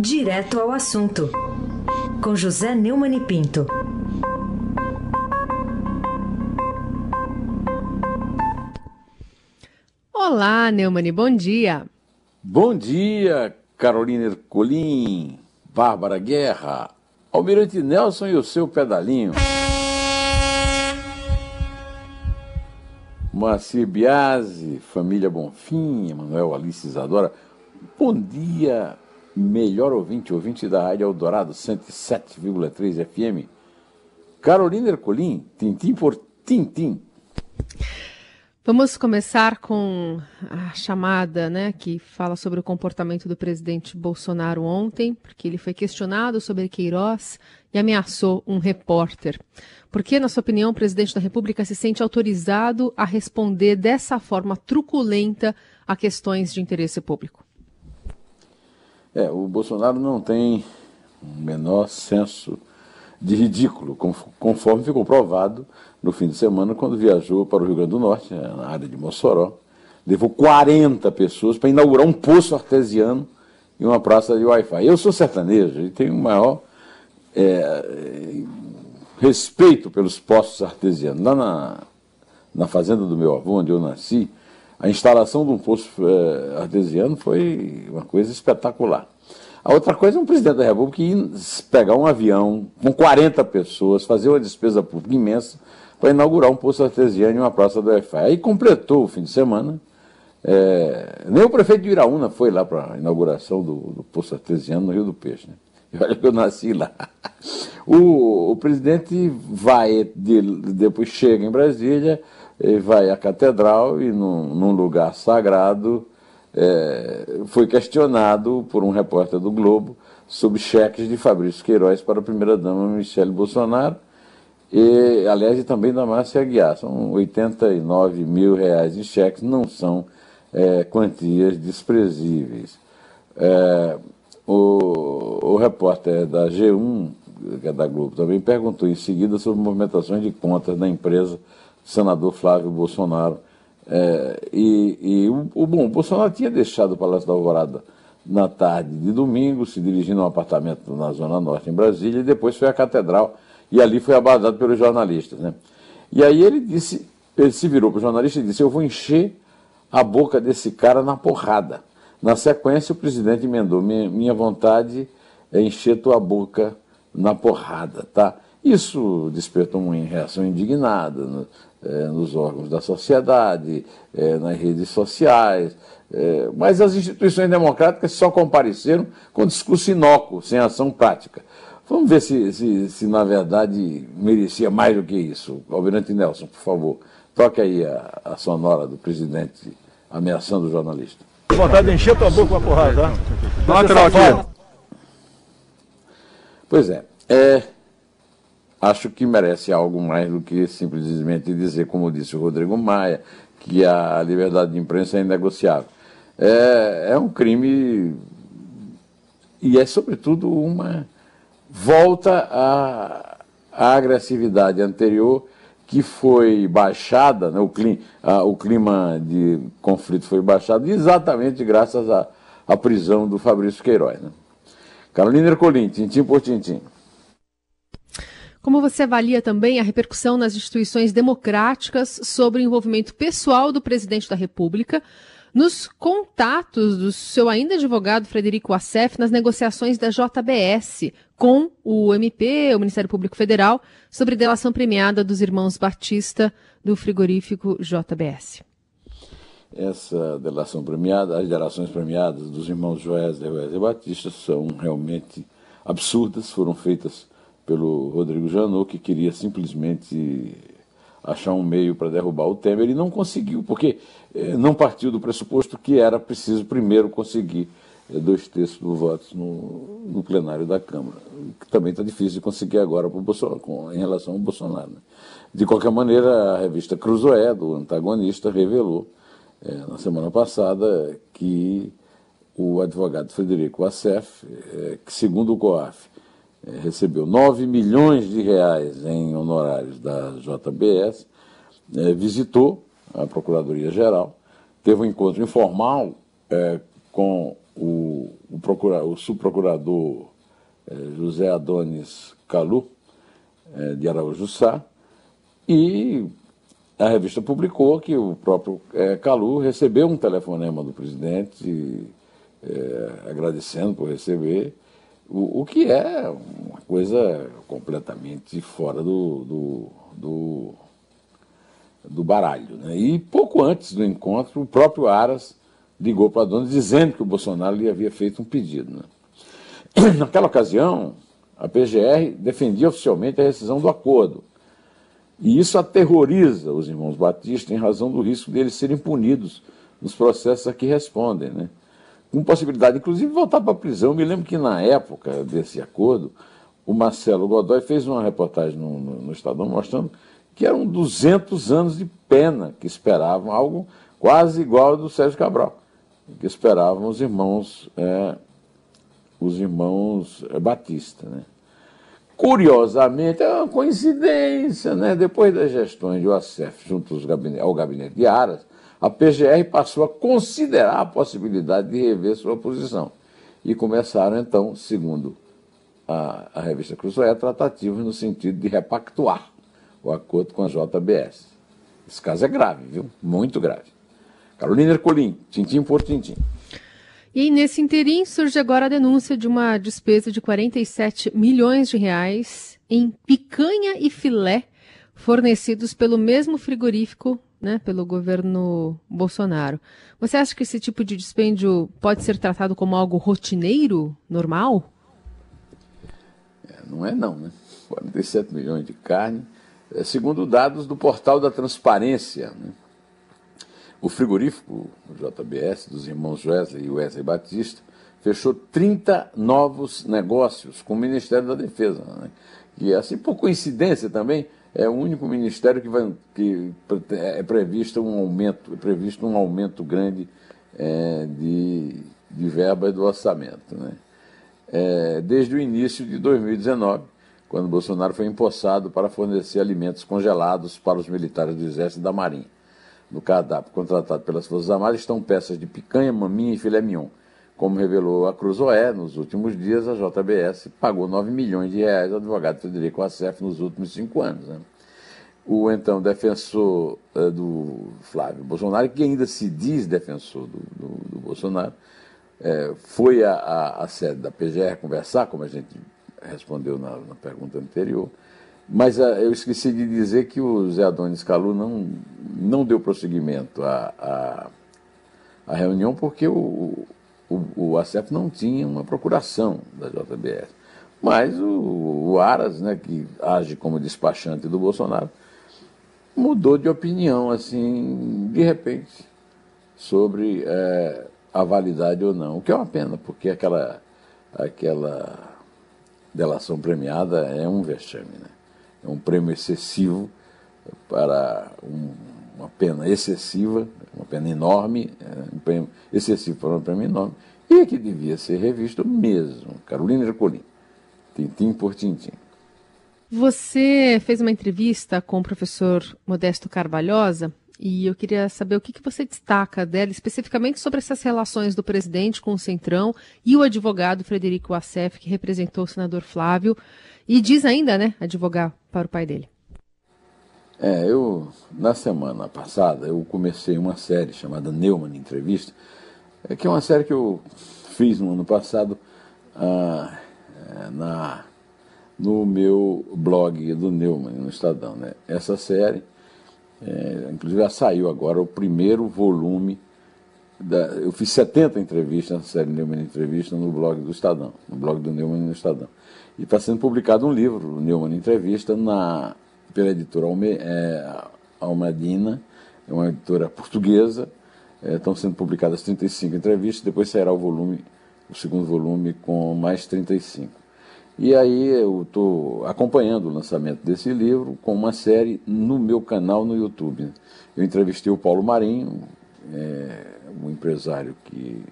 Direto ao assunto, com José Neumann e Pinto. Olá, Neumani, bom dia. Bom dia, Carolina Ercolim, Bárbara Guerra, Almirante Nelson e o seu pedalinho. Moacir Biasi, família Bonfim, Emanuel Alice Isadora. Bom dia, melhor ouvinte, ouvinte da Rádio Eldorado 107,3 FM. Carolina Ercolim, tintim por tintim. Vamos começar com a chamada, né, que fala sobre o comportamento do presidente Bolsonaro ontem, porque ele foi questionado sobre Queiroz e ameaçou um repórter. Por que, na sua opinião, o presidente da República se sente autorizado a responder dessa forma truculenta a questões de interesse público? É, o Bolsonaro não tem o menor senso de ridículo, conforme ficou provado no fim de semana, quando viajou para o Rio Grande do Norte, né, na área de Mossoró. Levou 40 pessoas para inaugurar um poço artesiano em uma praça de Wi-Fi. Eu sou sertanejo e tenho o maior é, respeito pelos poços artesianos. Lá na, na fazenda do meu avô, onde eu nasci, a instalação de um poço é, artesiano foi uma coisa espetacular. A outra coisa é um presidente da República ir pegar um avião com 40 pessoas, fazer uma despesa pública imensa para inaugurar um poço artesiano em uma praça do EFA. Aí completou o fim de semana. É, nem o prefeito de Iraúna foi lá para a inauguração do, do, poço artesiano no Rio do Peixe. Né? E olha que eu nasci lá. O, o presidente vai, de, depois chega em Brasília, vai à catedral e num, num lugar sagrado é, foi questionado por um repórter do Globo sobre cheques de Fabrício Queiroz para a primeira-dama Michele Bolsonaro e, aliás, e também da Márcia Aguiar. São 89 mil reais em cheques, não são é, quantias desprezíveis. É, o, o repórter da G1, que é da Globo, também perguntou em seguida sobre movimentações de contas da empresa senador Flávio Bolsonaro. É, e, e o, bom, o Bolsonaro tinha deixado o Palácio da Alvorada na tarde de domingo, se dirigindo a um apartamento na Zona Norte, em Brasília, e depois foi à Catedral e ali foi abordado pelos jornalistas. Né? E aí ele disse, ele se virou para o jornalista e disse, eu vou encher a boca desse cara na porrada. Na sequência, o presidente emendou, minha, minha vontade é encher tua boca na porrada, tá? Isso despertou uma reação indignada no, é, nos órgãos da sociedade, é, nas redes sociais, é, mas as instituições democráticas só compareceram com discurso inócuo, sem ação prática. Vamos ver se, se, se, na verdade merecia mais do que isso. Almirante Nelson, por favor, toque aí a, a sonora do presidente ameaçando o jornalista. Vontade de encher tua boca com a porrada, tá? Lateral aqui. Pois é, é, acho que merece algo mais do que simplesmente dizer, como disse o Rodrigo Maia, que a liberdade de imprensa é inegociável. É, é um crime e é, sobretudo, uma volta à, à agressividade anterior que foi baixada, né, o, clima, a, o, clima, de conflito foi baixado exatamente graças à, prisão do Fabrício Queiroz. Né? Carolina Ercolim, tintim por tintim. Como você avalia também a repercussão nas instituições democráticas sobre o envolvimento pessoal do presidente da República nos contatos do seu ainda advogado Frederico Assef nas negociações da JBS com o MP, o Ministério Público Federal, sobre delação premiada dos irmãos Batista do frigorífico JBS. Essa delação premiada, as delações premiadas dos irmãos Joesley e Batista são realmente absurdas, foram feitas pelo Rodrigo Janot, que queria simplesmente achar um meio para derrubar o Temer e não conseguiu, porque eh, não partiu do pressuposto que era preciso primeiro conseguir eh, dois terços dos votos no, no, plenário da Câmara, que também está difícil de conseguir agora Bolsonaro, com, em relação ao Bolsonaro. Né? De qualquer maneira, a revista Cruzoé, do antagonista, revelou eh, na semana passada que o advogado Frederico Assef, que segundo o COAF, é, recebeu 9 milhões de reais em honorários da JBS, é, visitou a Procuradoria-Geral, teve um encontro informal é, com o o, o, procura, o subprocurador José Adonis Calu, de Araújo Sá, e a revista publicou que o próprio Calu recebeu um telefonema do presidente agradecendo por receber, o, o, que é uma coisa completamente fora do, do, do, do baralho. Né? E pouco antes do encontro, o próprio Aras ligou para a dona dizendo que o Bolsonaro lhe havia feito um pedido. Né? Naquela ocasião, a PGR defendia oficialmente a rescisão do acordo. E isso aterroriza os irmãos Batista em razão do risco deles serem punidos nos processos a que respondem. Né? Com possibilidade, inclusive, de voltar para a prisão. Me lembro que na época desse acordo, o Marcelo Godoy fez uma reportagem no, no, no Estadão mostrando que eram 200 anos de pena que esperavam, algo quase igual ao do Sérgio Cabral, que esperavam os irmãos, é, os irmãos é, Batista. Né? Curiosamente, é uma coincidência, né? depois das gestões de OACF junto ao gabinete de Aras, a PGR passou a considerar a possibilidade de rever sua posição. E começaram, então, segundo a, a revista Cruzoé, tratativas no sentido de repactuar o acordo com a JBS. Esse caso é grave, viu? Muito grave. Carolina Ercolim, tintim por tintim. E nesse interim surge agora a denúncia de uma despesa de 47 milhões de reais em picanha e filé fornecidos pelo mesmo frigorífico né, pelo governo Bolsonaro. Você acha que esse tipo de dispêndio pode ser tratado como algo rotineiro, normal? É, não é não, né? 47 milhões de carne, é, segundo dados do portal da transparência. Né? O frigorífico, o JBS, dos irmãos Wesley e Wesley Batista, fechou 30 novos negócios com o Ministério da Defesa. Né? E assim, por coincidência também, é o único ministério que, vai, que é previsto um aumento, é previsto um aumento grande é, de, de verba do orçamento. Né? É, desde o início de 2019, quando Bolsonaro foi empossado para fornecer alimentos congelados para os militares do Exército e da Marinha. No cardápio contratado pelas Forças Armadas estão peças de picanha, maminha e filé mignon. Como revelou a Cruzoé, nos últimos dias a JBS pagou 9 milhões de reais ao advogado Federico Assef nos últimos cinco anos. Né? O então defensor uh, do Flávio Bolsonaro, que ainda se diz defensor do, do, do Bolsonaro, é, foi à, sede da PGR conversar, como a gente respondeu na, na pergunta anterior, mas uh, eu esqueci de dizer que o Zé Adonis Calu não, não deu prosseguimento à, à, à reunião porque o, o, o não tinha uma procuração da JBS. Mas o, o Aras, né, que age como despachante do Bolsonaro, mudou de opinião, assim, de repente, sobre é, a validade ou não. O que é uma pena, porque aquela, aquela delação premiada é um vexame, né? É um prêmio excessivo para um, uma pena excessiva, uma pena enorme, é, um prêmio excessivo para uma pena enorme, e que devia ser revisto mesmo. Carolina Ercolim, tintim por tintim. Você fez uma entrevista com o professor Modesto Carvalhosa e eu queria saber o que, que você destaca dela, especificamente sobre essas relações do presidente com o Centrão e o advogado Frederico Assef, que representou o senador Flávio, e diz ainda, né, advogar para o pai dele. É, eu, na semana passada, eu comecei uma série chamada Neumann Entrevista, é, que é uma série que eu fiz no ano passado ah, é, na, no meu blog do Neumann, no Estadão. Né? Essa série, é, inclusive já saiu agora o primeiro volume, da, eu fiz 70 entrevistas na série Neumann Entrevista no blog do Estadão, no blog do Neumann no Estadão. E está sendo publicado um livro, Neumann Entrevista, na pela editora Alme, é, Almadina, é uma editora portuguesa. É, estão sendo publicadas 35 entrevistas, depois sairá o volume, o segundo volume, com mais 35. E aí eu estou acompanhando o lançamento desse livro com uma série no meu canal no YouTube. Eu entrevistei o Paulo Marinho, é, um empresário que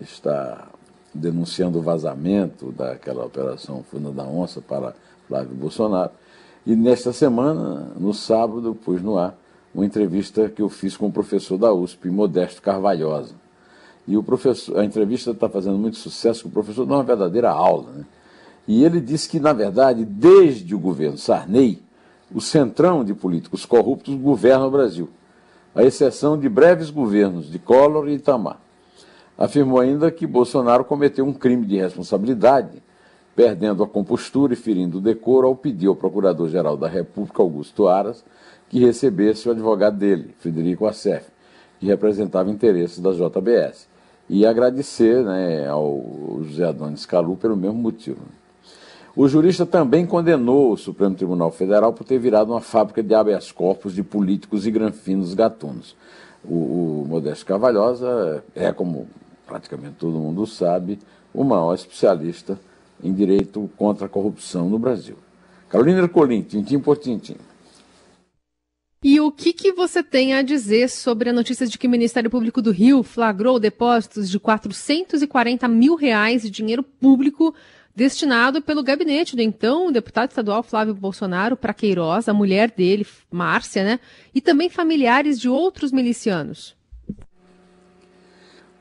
está denunciando o vazamento daquela operação Funda da Onça para Flávio Bolsonaro. E nesta semana, no sábado, pus no ar uma entrevista que eu fiz com o professor da USP, Modesto Carvalhosa. E o professor, a entrevista está fazendo muito sucesso, o professor dá uma verdadeira aula. Né? E ele disse que, na verdade, desde o governo Sarney, o centrão de políticos corruptos governa o Brasil, à exceção de breves governos de Collor e Itamar. Afirmou ainda que Bolsonaro cometeu um crime de responsabilidade, perdendo a compostura e ferindo o decoro ao pedir ao Procurador-Geral da República, Augusto Aras, que recebesse o advogado dele, Frederico Assef, que representava interesses da JBS, e agradecer né, ao José Adonis Calu pelo mesmo motivo. O jurista também condenou o Supremo Tribunal Federal por ter virado uma fábrica de habeas corpus de políticos e granfinos gatunos. O, o Modesto Cavalhosa é, como praticamente todo mundo sabe, o maior especialista em direito contra a corrupção no Brasil. Carolina Ercolim, tintim por tintim. E o que, que você tem a dizer sobre a notícia de que o Ministério Público do Rio flagrou depósitos de 440 mil reais de dinheiro público destinado pelo gabinete do então deputado estadual Flávio Bolsonaro para Queiroz, a mulher dele, Márcia, né? E também familiares de outros milicianos.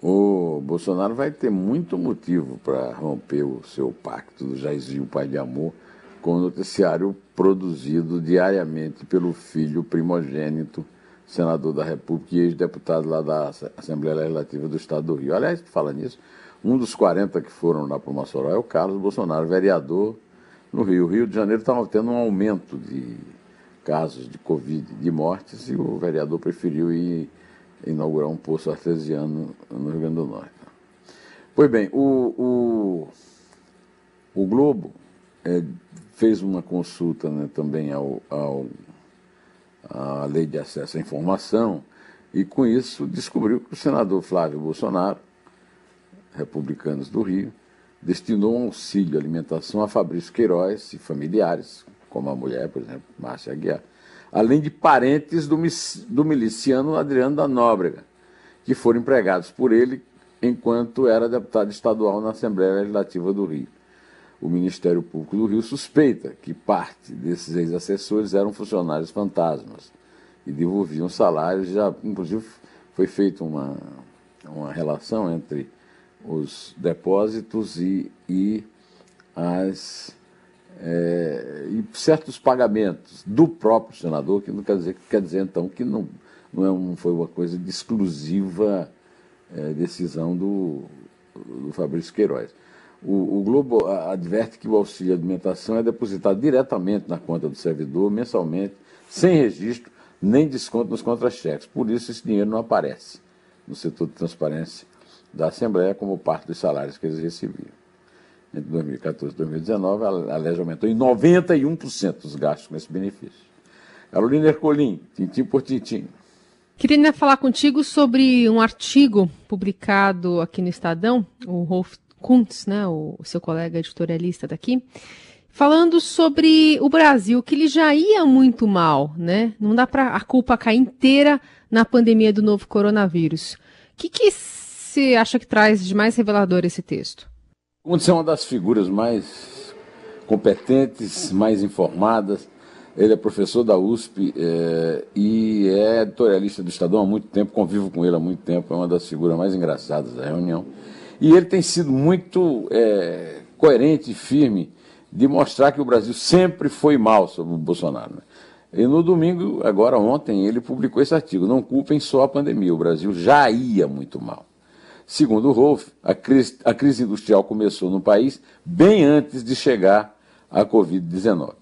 O Bolsonaro vai ter muito motivo para romper o seu pacto do Jairzinho Pai de Amor com o noticiário produzido diariamente pelo filho primogênito, senador da República e ex-deputado lá da Assembleia Legislativa do Estado do Rio. Aliás, fala nisso, um dos 40 que foram lá para o Mossoró é o Carlos Bolsonaro, vereador no Rio. O Rio de Janeiro estava tendo um aumento de casos de Covid, de mortes, e o vereador preferiu ir inaugurar um poço artesiano no Rio Grande do Norte. Pois bem, o, o, o Globo é, fez uma consulta né, também ao, ao, à Lei de Acesso à Informação e, com isso, descobriu que o senador Flávio Bolsonaro republicanos do Rio, destinou um auxílio alimentação a Fabrício Queiroz e familiares, como a mulher, por exemplo, Márcia Aguiar, além de parentes do, do miliciano Adriano da Nóbrega, que foram empregados por ele enquanto era deputado estadual na Assembleia Legislativa do Rio. O Ministério Público do Rio suspeita que parte desses ex-assessores eram funcionários fantasmas e devolviam salários. Já, inclusive, foi feita uma, uma relação entre os depósitos e, e, as, é, e certos pagamentos do próprio senador, que não quer dizer, quer dizer então que não, não, é foi uma coisa de exclusiva é, decisão do, do Fabrício Queiroz. O, o, Globo adverte que o auxílio alimentação é depositado diretamente na conta do servidor, mensalmente, sem registro, nem desconto nos contra-cheques. Por isso, esse dinheiro não aparece no setor de transparência da Assembleia como parte dos salários que eles recebiam. Entre 2014 e 2019, a LEG aumentou em 91% os gastos com esse benefício. Carolina Ercolim, tintim por tintim. Queria falar contigo sobre um artigo publicado aqui no Estadão, o Rolf Kuntz, né, o seu colega editorialista daqui, falando sobre o Brasil, que ele já ia muito mal, né? Não dá para a culpa cair inteira na pandemia do novo coronavírus. O que você acha que traz de mais revelador esse texto? Kuntz é uma das figuras mais competentes, mais informadas. Ele é professor da USP é, e é editorialista do Estadão há muito tempo, convivo com ele há muito tempo, é uma das figuras mais engraçadas da reunião. E ele tem sido muito é, coerente e firme de mostrar que o Brasil sempre foi mal sobre o Bolsonaro. Né? E no domingo, agora ontem, ele publicou esse artigo: Não culpem só a pandemia, o Brasil já ia muito mal. Segundo Rolf, a crise, a crise industrial começou no país bem antes de chegar a Covid-19.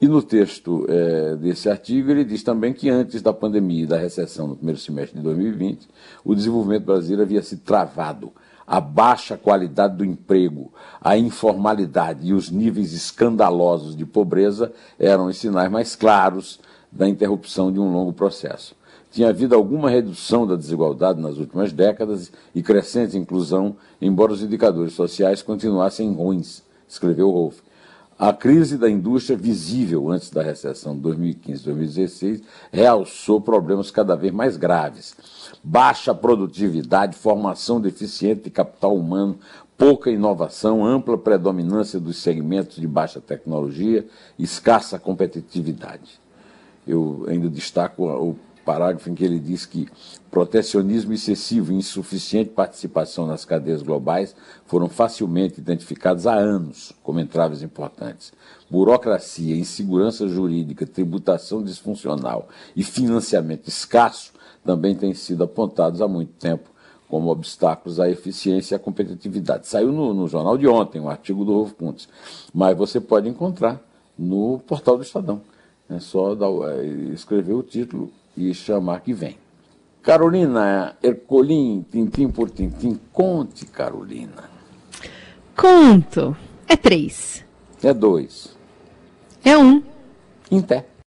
E no texto é, desse artigo, ele diz também que antes da pandemia e da recessão no primeiro semestre de 2020, o desenvolvimento brasileiro havia se travado. A baixa qualidade do emprego, a informalidade e os níveis escandalosos de pobreza eram os sinais mais claros da interrupção de um longo processo tinha havido alguma redução da desigualdade nas últimas décadas e crescente inclusão, embora os indicadores sociais continuassem ruins, escreveu Rolf. A crise da indústria visível antes da recessão de 2015-2016 realçou problemas cada vez mais graves. Baixa produtividade, formação deficiente de capital humano, pouca inovação, ampla predominância dos segmentos de baixa tecnologia, escassa competitividade. Eu ainda destaco o parágrafo em que ele diz que protecionismo excessivo e insuficiente participação nas cadeias globais foram facilmente identificados há anos como entraves importantes. Burocracia, insegurança jurídica, tributação disfuncional e financiamento escasso também têm sido apontados há muito tempo como obstáculos à eficiência e à competitividade. Saiu no, no jornal de ontem um artigo do Rolf Kuntz, mas você pode encontrar no portal do Estadão. É só dar, é, escrever o título e chamar que vem. Carolina Ercolim, tintim por tintim, conte, Carolina. Conto. É três. É dois. É um. Em pé.